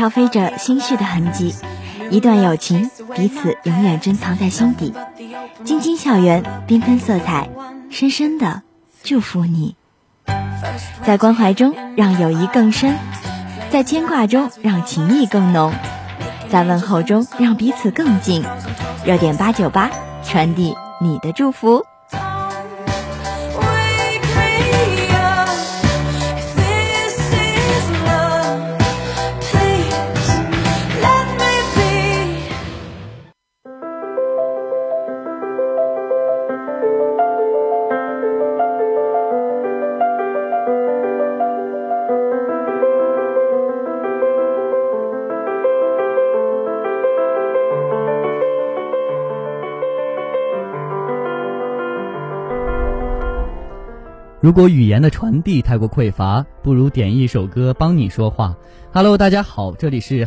飘飞着心绪的痕迹。一段友情，彼此永远珍藏在心底。晶晶校园，缤纷色彩，深深的祝福你。在关怀中，让友谊更深；在牵挂中，让情谊更浓；在问候中，让彼此更近。热点八九八，传递你的祝福。如果语言的传递太过匮乏，不如点一首歌帮你说话。Hello，大家好，这里是。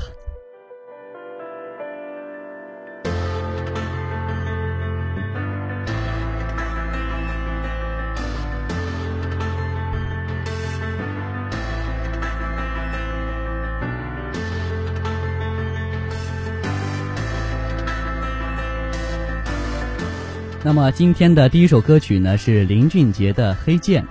那么今天的第一首歌曲呢，是林俊杰的《黑键》。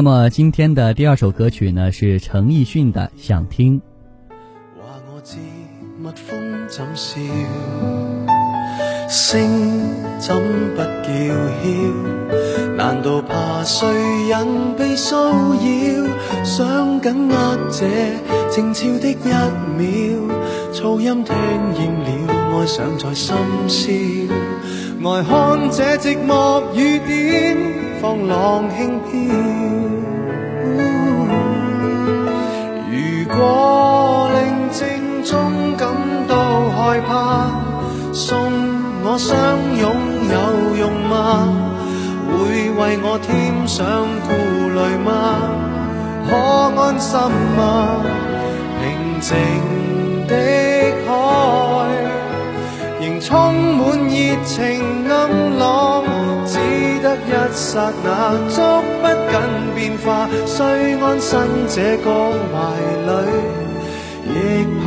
那么今天的第二首歌曲呢，是陈奕迅的《想听》。话我知蜜蜂怎笑？声怎不叫嚣？难道怕谁人被骚扰？想紧握这静悄的一秒，噪音听厌了，爱上在深宵。呆看这寂寞雨点，放浪轻飘飘。如果宁静中。害怕送我相拥有用吗？会为我添上顾虑吗？可安心吗？平静的海仍充满热情暗浪，一刹那捉不紧变化虽安身这个怀里亦怕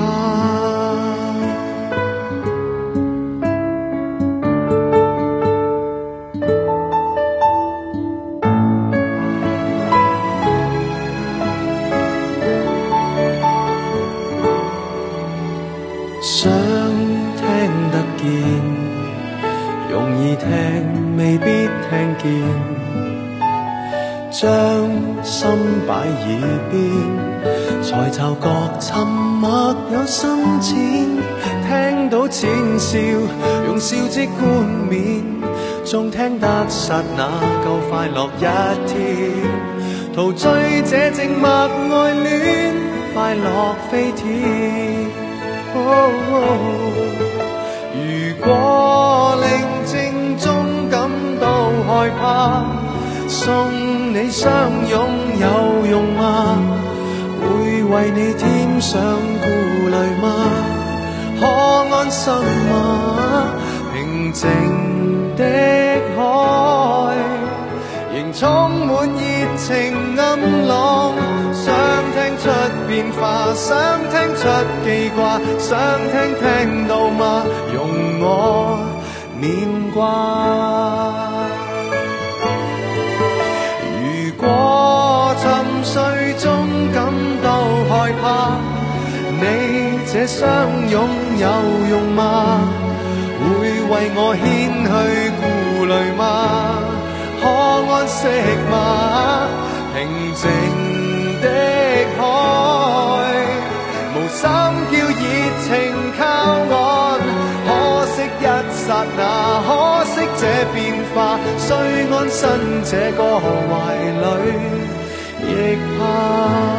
想听得见容易听。未必听见将心摆耳边，才察觉沉默有深浅。听到浅笑，用笑即冠冕，纵听得刹那够快乐一天。陶醉这静默爱恋，快乐飞天。如送你相拥有用吗？会为你添上顾虑吗？可安心吗？平静的海仍充满热情暗浪，想听出变化，想听出记挂，想听听到吗？容我念挂。这相拥有用吗？会为我牵去顾虑吗？可安息吗？平静的海，无心叫热情靠岸，可惜一刹那，可惜这变化，虽安身这个怀里。亦怕。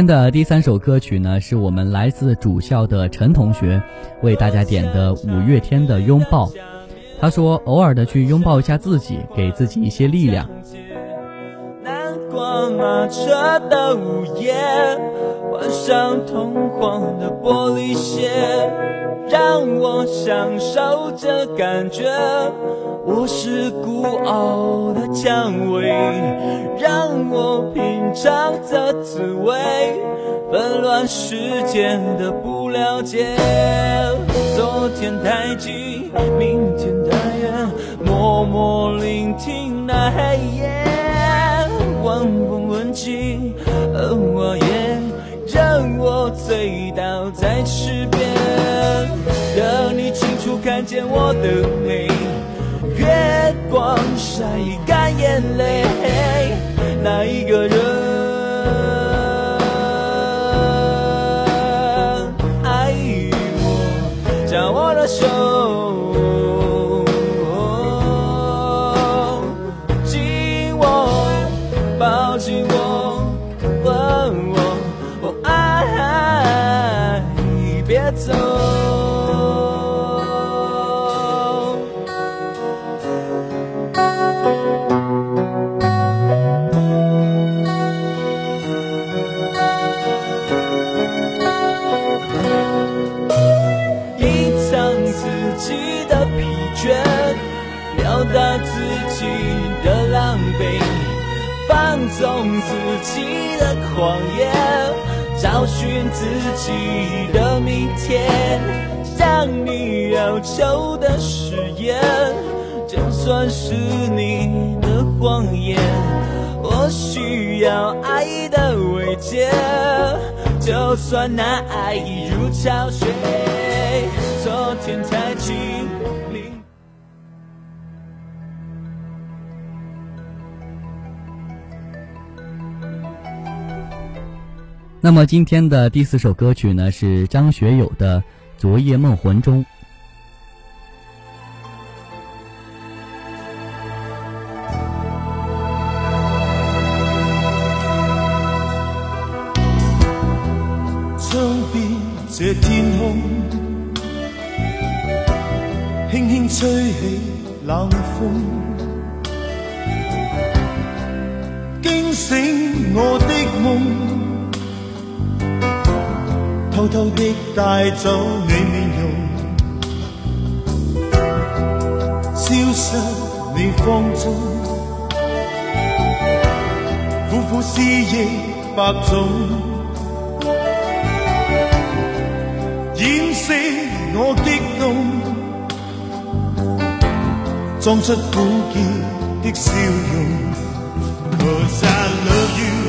天的第三首歌曲呢，是我们来自主校的陈同学为大家点的五月天的《拥抱》。他说：“偶尔的去拥抱一下自己，给自己一些力量。”南瓜马车的午夜，换上通黄的玻璃鞋，让我享受这感觉。我是孤傲的蔷薇，让我品尝这滋味。纷乱世界的不了解，昨天太近，明天太远，默默聆听那黑夜，晚风吻起而我也让我醉倒在池边，让你清楚看见我的美，月光晒干眼泪，那一个人。走。隐藏自己的疲倦表达自己的狼狈放纵自己的狂野。找寻自己的明天，向你要求的誓言，就算是你的谎言，我需要爱的慰藉，就算那爱已如潮水，昨天才经那么今天的第四首歌曲呢，是张学友的《昨夜梦魂中》。窗边这天空，轻轻吹起冷风，偷偷的带走你面容，消失你方中，苦苦思忆百种，掩饰我激动，装出苦涩的笑容。Cause I love you。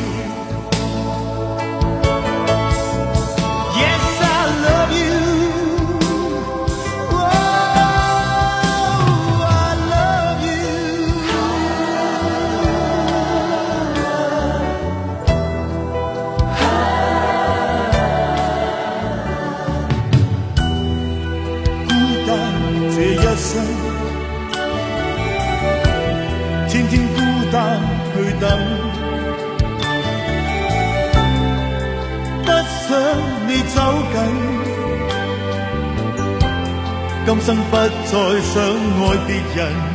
天天孤单去等。不想你走近，今生不再想爱别人。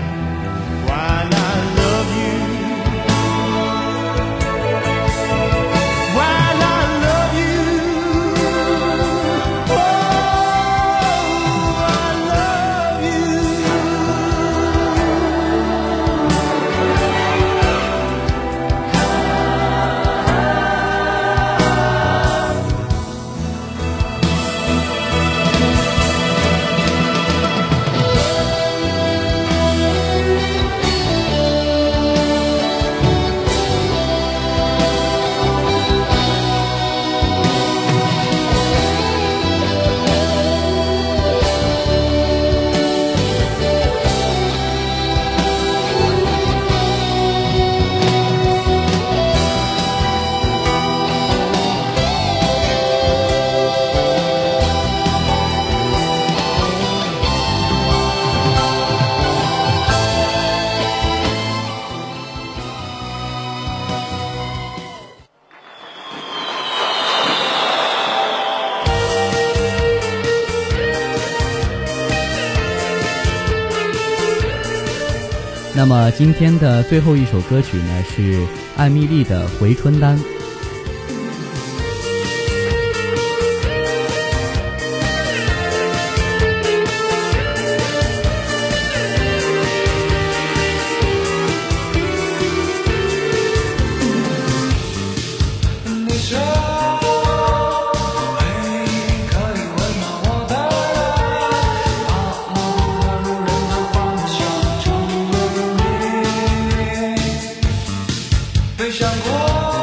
那么今天的最后一首歌曲呢，是艾米丽的《回春丹》。没想过。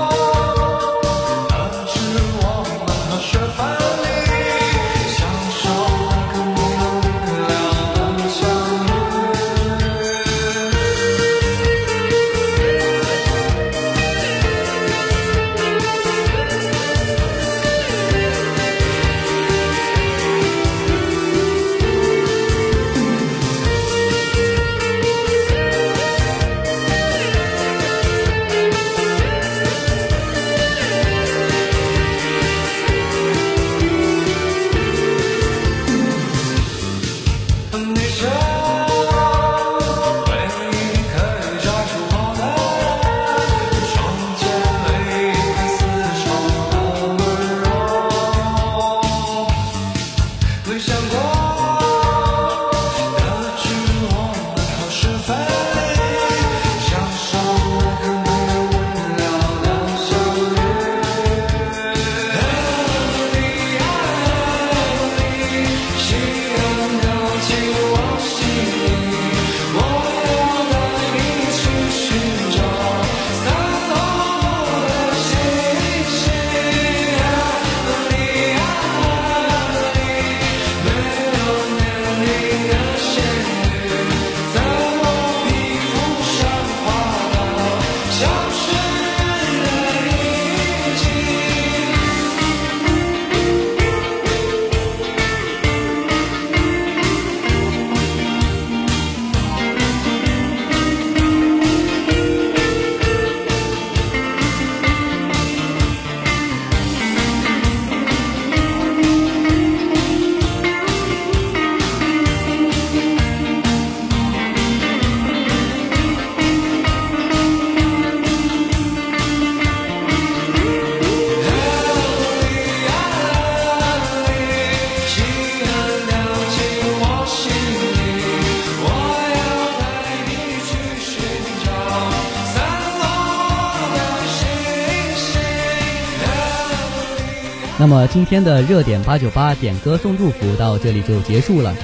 那么今天的热点八九八点歌送祝福到这里就结束了，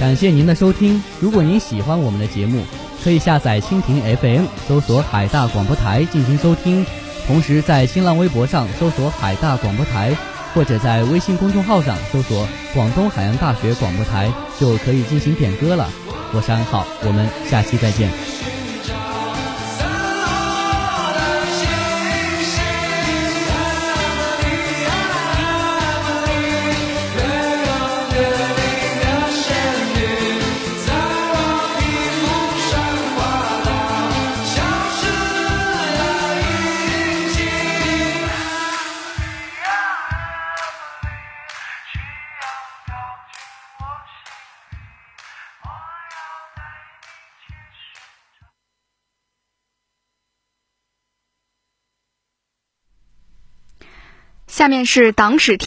感谢您的收听。如果您喜欢我们的节目，可以下载蜻蜓 FM，搜索海大广播台进行收听。同时在新浪微博上搜索海大广播台，或者在微信公众号上搜索广东海洋大学广播台，就可以进行点歌了。我是安浩，我们下期再见。下面是党史。